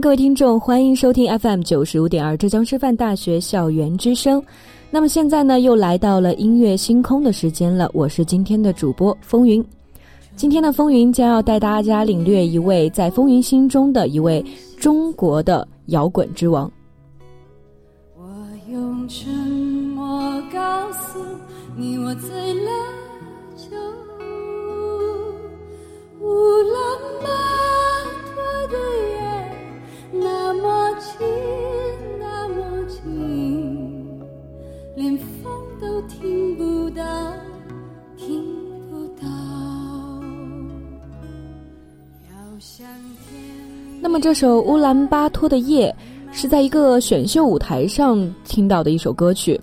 各位听众，欢迎收听 FM 九十五点二浙江师范大学校园之声。那么现在呢，又来到了音乐星空的时间了。我是今天的主播风云。今天的风云将要带大家领略一位在风云心中的一位中国的摇滚之王。我用沉默告诉你，我醉了，那么近，那么近，连风都听不到，听不到。飘向天那么这首《乌兰巴托的夜》是在一个选秀舞台上听到的一首歌曲。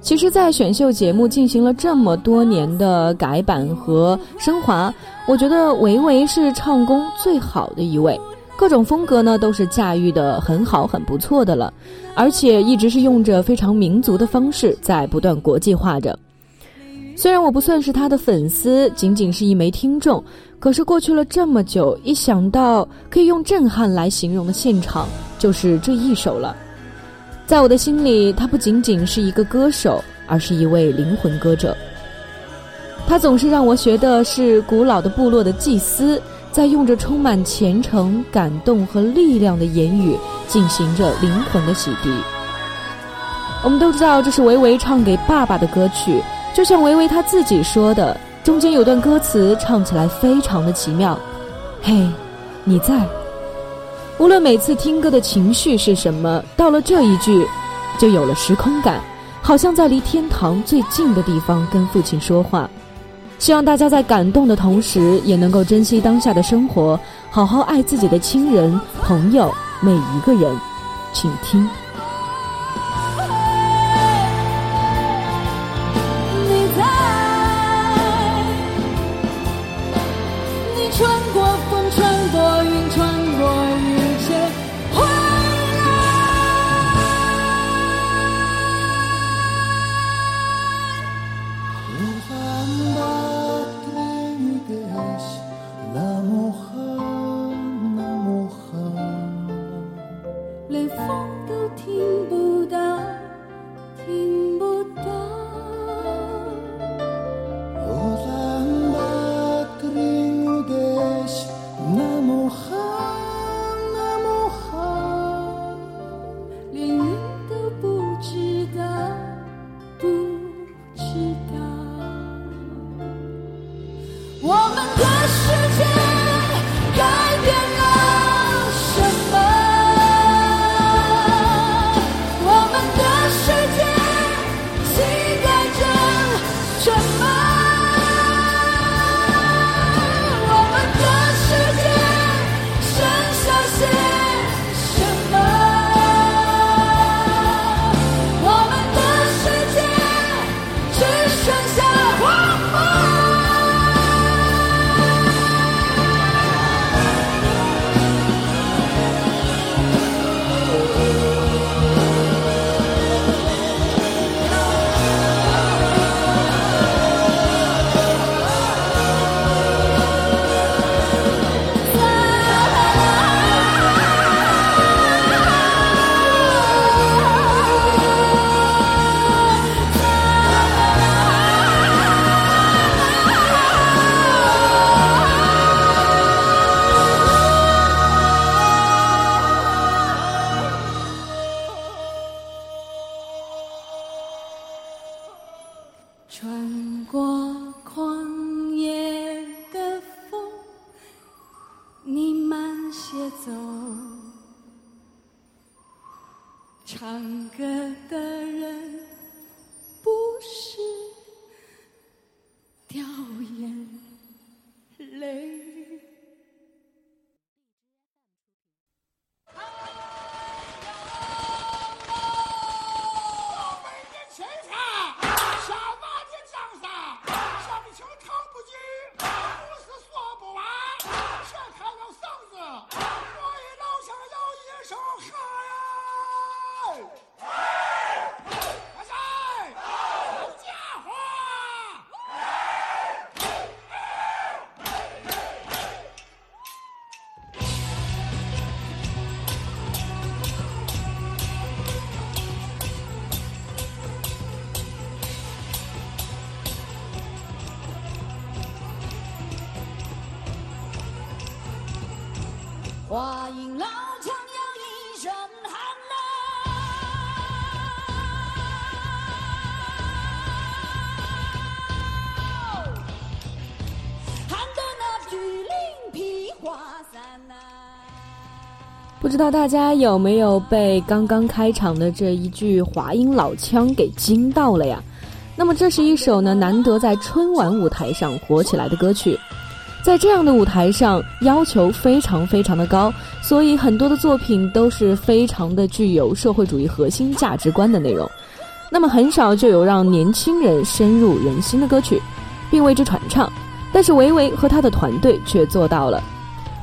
其实，在选秀节目进行了这么多年的改版和升华，我觉得维维是唱功最好的一位。各种风格呢都是驾驭的很好很不错的了，而且一直是用着非常民族的方式在不断国际化着。虽然我不算是他的粉丝，仅仅是一枚听众，可是过去了这么久，一想到可以用震撼来形容的现场，就是这一首了。在我的心里，他不仅仅是一个歌手，而是一位灵魂歌者。他总是让我学的是古老的部落的祭司。在用着充满虔诚、感动和力量的言语，进行着灵魂的洗涤。我们都知道这是维维唱给爸爸的歌曲，就像维维他自己说的，中间有段歌词唱起来非常的奇妙。嘿，你在？无论每次听歌的情绪是什么，到了这一句，就有了时空感，好像在离天堂最近的地方跟父亲说话。希望大家在感动的同时，也能够珍惜当下的生活，好好爱自己的亲人、朋友，每一个人，请听。风。穿过旷野的风你慢些走。唱歌的人不知道大家有没有被刚刚开场的这一句华阴老腔给惊到了呀？那么这是一首呢难得在春晚舞台上火起来的歌曲。在这样的舞台上，要求非常非常的高，所以很多的作品都是非常的具有社会主义核心价值观的内容。那么很少就有让年轻人深入人心的歌曲，并为之传唱。但是维维和他的团队却做到了。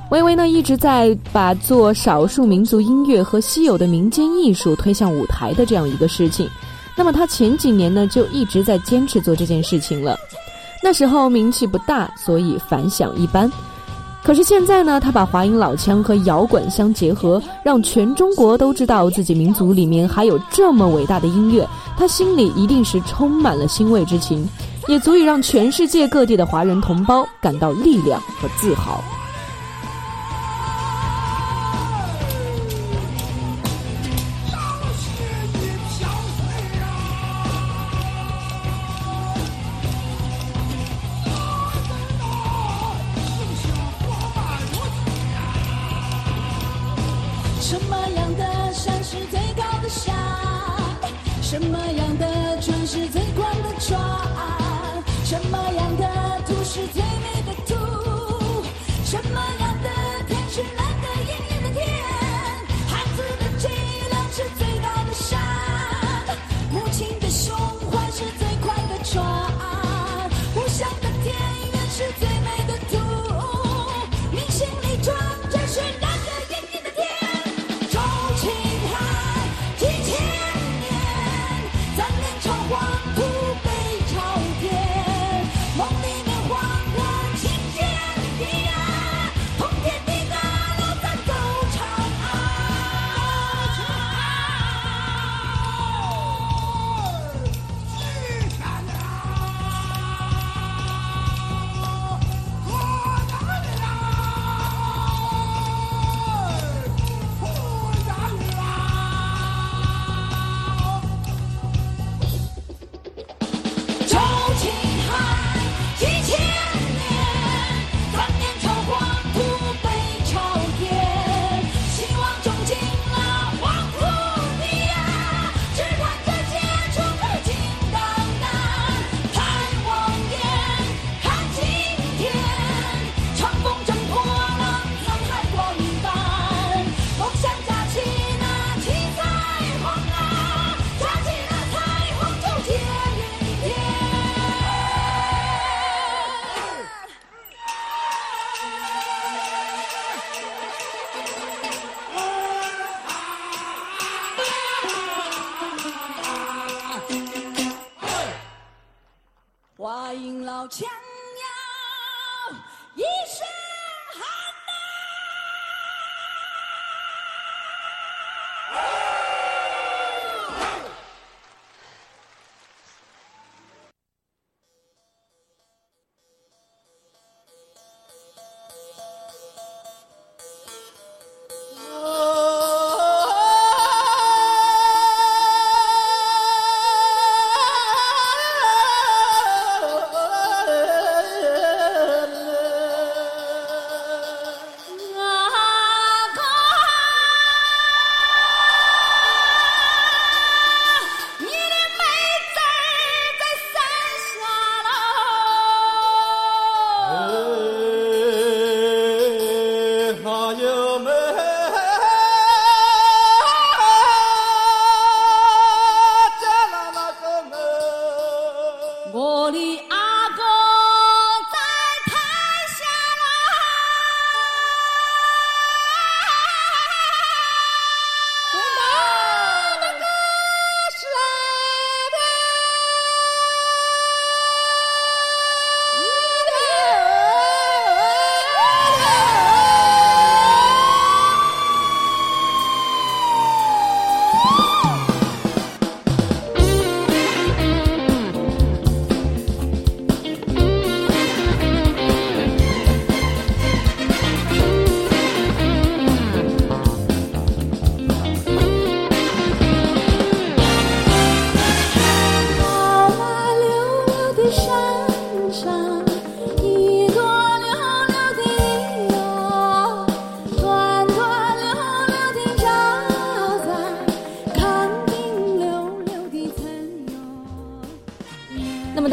微微呢一直在把做少数民族音乐和稀有的民间艺术推向舞台的这样一个事情。那么他前几年呢就一直在坚持做这件事情了。那时候名气不大，所以反响一般。可是现在呢，他把华阴老腔和摇滚相结合，让全中国都知道自己民族里面还有这么伟大的音乐，他心里一定是充满了欣慰之情，也足以让全世界各地的华人同胞感到力量和自豪。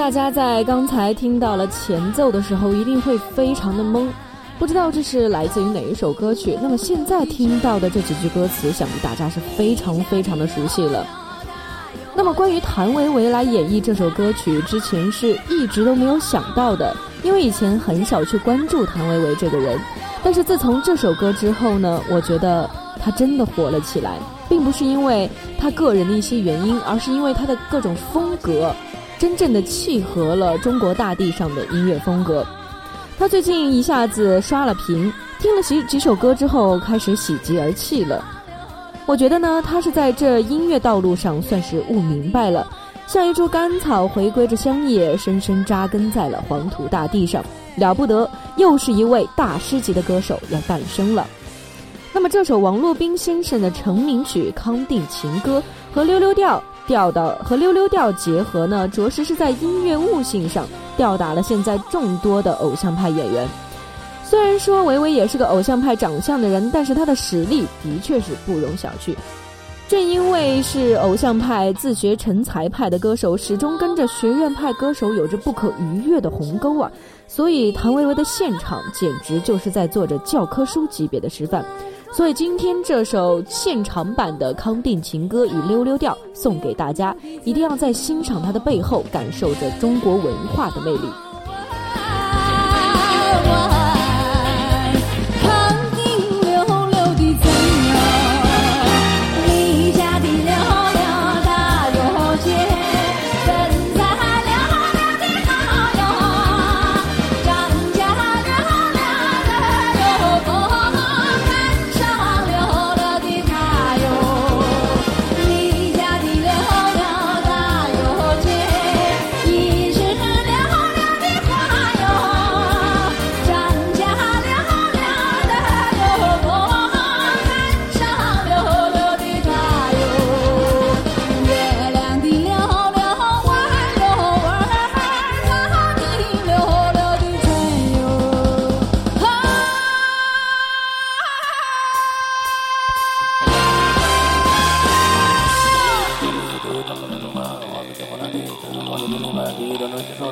大家在刚才听到了前奏的时候，一定会非常的懵，不知道这是来自于哪一首歌曲。那么现在听到的这几句歌词，想必大家是非常非常的熟悉了。那么关于谭维维来演绎这首歌曲，之前是一直都没有想到的，因为以前很少去关注谭维维这个人。但是自从这首歌之后呢，我觉得他真的火了起来，并不是因为他个人的一些原因，而是因为他的各种风格。真正的契合了中国大地上的音乐风格。他最近一下子刷了屏，听了几几首歌之后，开始喜极而泣了。我觉得呢，他是在这音乐道路上算是悟明白了，像一株甘草回归着乡野，深深扎根在了黄土大地上，了不得！又是一位大师级的歌手要诞生了。那么这首王洛宾先生的成名曲《康定情歌》和溜溜调。调到和溜溜调结合呢，着实是在音乐悟性上吊打了现在众多的偶像派演员。虽然说维维也是个偶像派长相的人，但是他的实力的确是不容小觑。正因为是偶像派自学成才派的歌手，始终跟着学院派歌手有着不可逾越的鸿沟啊，所以谭维维的现场简直就是在做着教科书级别的示范。所以今天这首现场版的《康定情歌》以溜溜调送给大家，一定要在欣赏它的背后，感受着中国文化的魅力。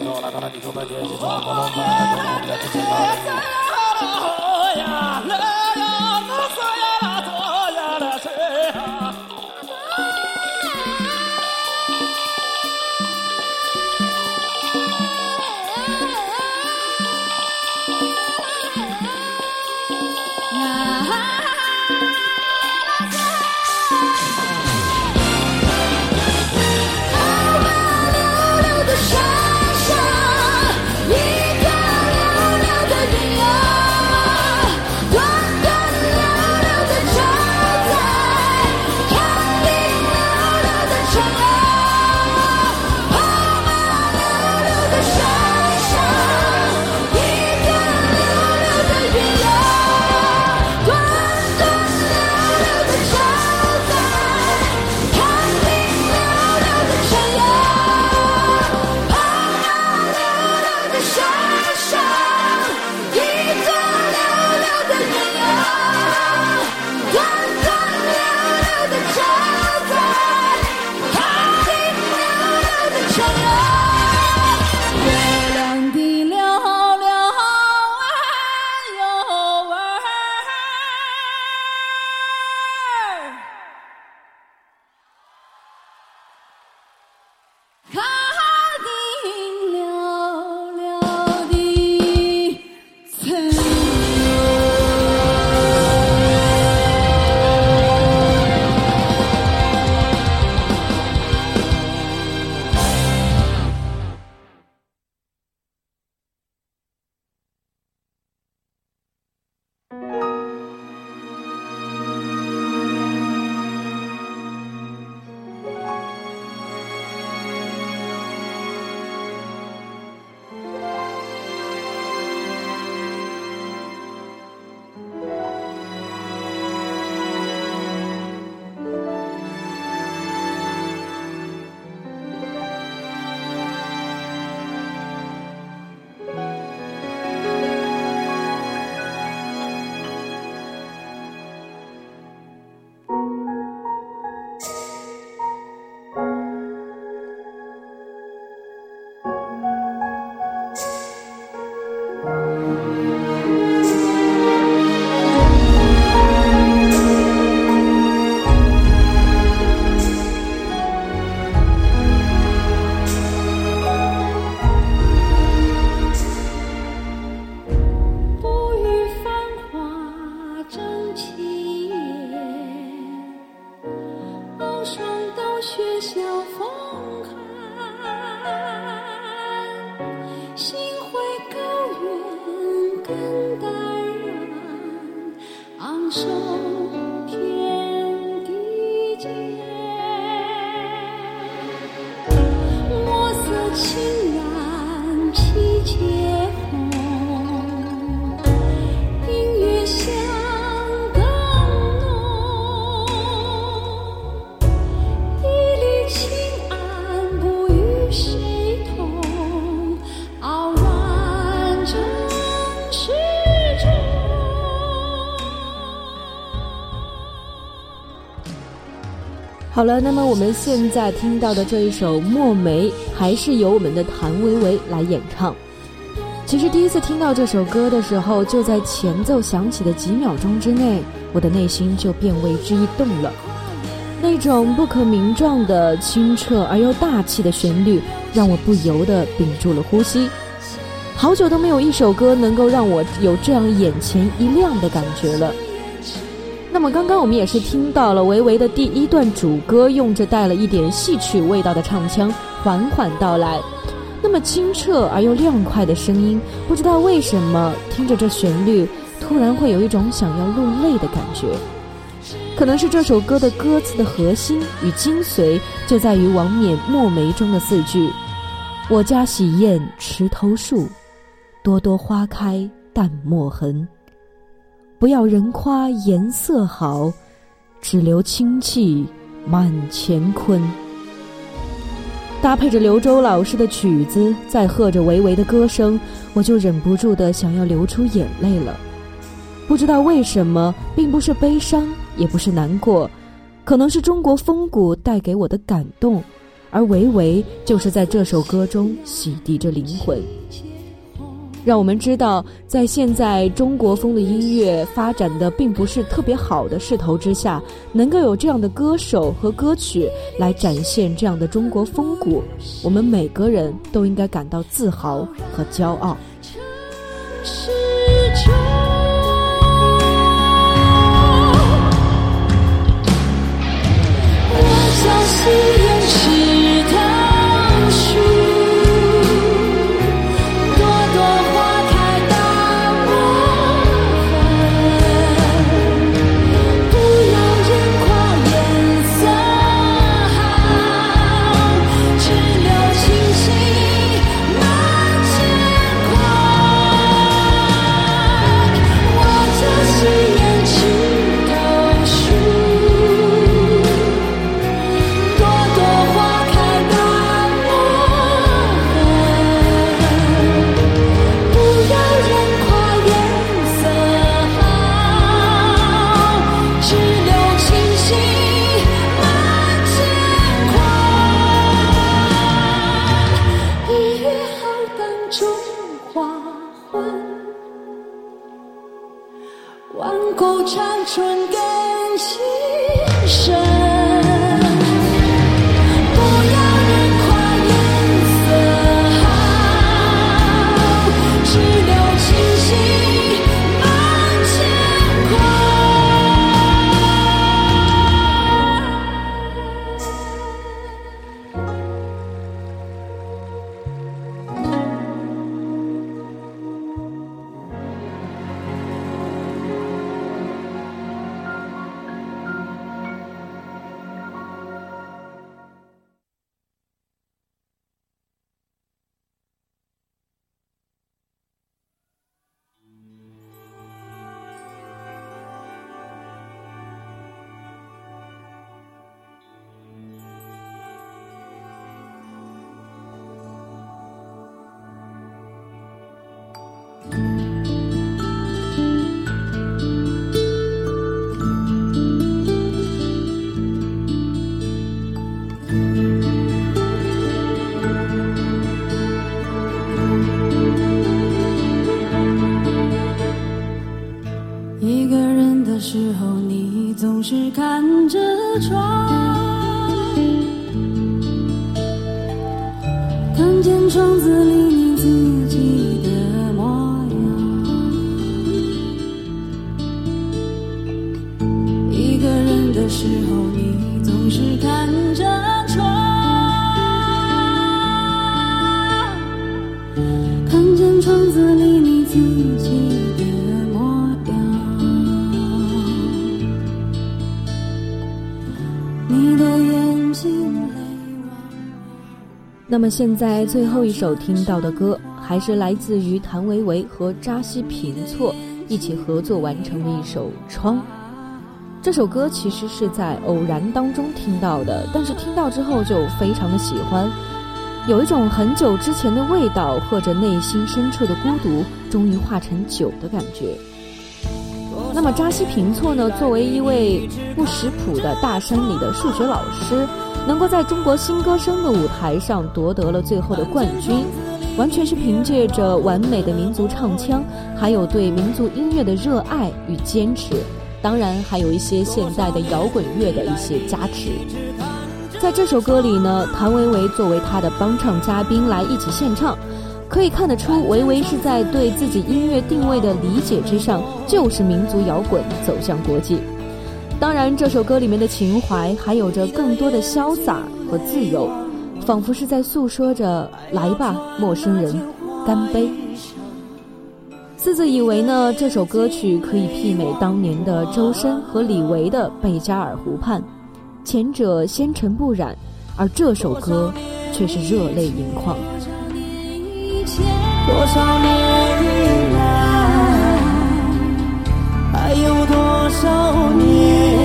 Oh, yeah. 好了，那么我们现在听到的这一首《墨梅》，还是由我们的谭维维来演唱。其实第一次听到这首歌的时候，就在前奏响起的几秒钟之内，我的内心就便为之一动了。那种不可名状的清澈而又大气的旋律，让我不由得屏住了呼吸。好久都没有一首歌能够让我有这样眼前一亮的感觉了。那么刚刚我们也是听到了维维的第一段主歌，用着带了一点戏曲味道的唱腔缓缓道来。那么清澈而又亮快的声音，不知道为什么听着这旋律，突然会有一种想要落泪的感觉。可能是这首歌的歌词的核心与精髓就在于王冕《墨梅》中的四句：“我家洗砚池头树，朵朵花开淡墨痕。”不要人夸颜色好，只留清气满乾坤。搭配着刘洲老师的曲子，再和着维维的歌声，我就忍不住的想要流出眼泪了。不知道为什么，并不是悲伤，也不是难过，可能是中国风骨带给我的感动，而维维就是在这首歌中洗涤着灵魂。让我们知道，在现在中国风的音乐发展的并不是特别好的势头之下，能够有这样的歌手和歌曲来展现这样的中国风骨，我们每个人都应该感到自豪和骄傲。我相信那么现在最后一首听到的歌，还是来自于谭维维和扎西平措一起合作完成的一首《窗》。这首歌其实是在偶然当中听到的，但是听到之后就非常的喜欢，有一种很久之前的味道，或者内心深处的孤独，终于化成酒的感觉。那么扎西平措呢，作为一位不识谱的大山里的数学老师。能够在中国新歌声的舞台上夺得了最后的冠军，完全是凭借着完美的民族唱腔，还有对民族音乐的热爱与坚持，当然还有一些现代的摇滚乐的一些加持。在这首歌里呢，谭维维作为他的帮唱嘉宾来一起献唱，可以看得出维维是在对自己音乐定位的理解之上，就是民族摇滚走向国际。当然，这首歌里面的情怀还有着更多的潇洒和自由，仿佛是在诉说着“来吧，陌生人，干杯”。私自以为呢，这首歌曲可以媲美当年的周深和李维的《贝加尔湖畔》，前者纤尘不染，而这首歌却是热泪盈眶。多少年以来，还有多少年？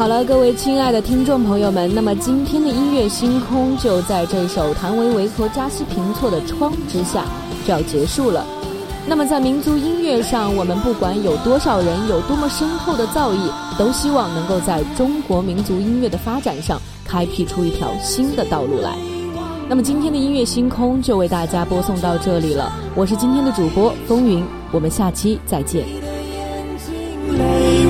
好了，各位亲爱的听众朋友们，那么今天的音乐星空就在这首谭维维和扎西平措的《窗》之下就要结束了。那么在民族音乐上，我们不管有多少人，有多么深厚的造诣，都希望能够在中国民族音乐的发展上开辟出一条新的道路来。那么今天的音乐星空就为大家播送到这里了，我是今天的主播风云，我们下期再见。泪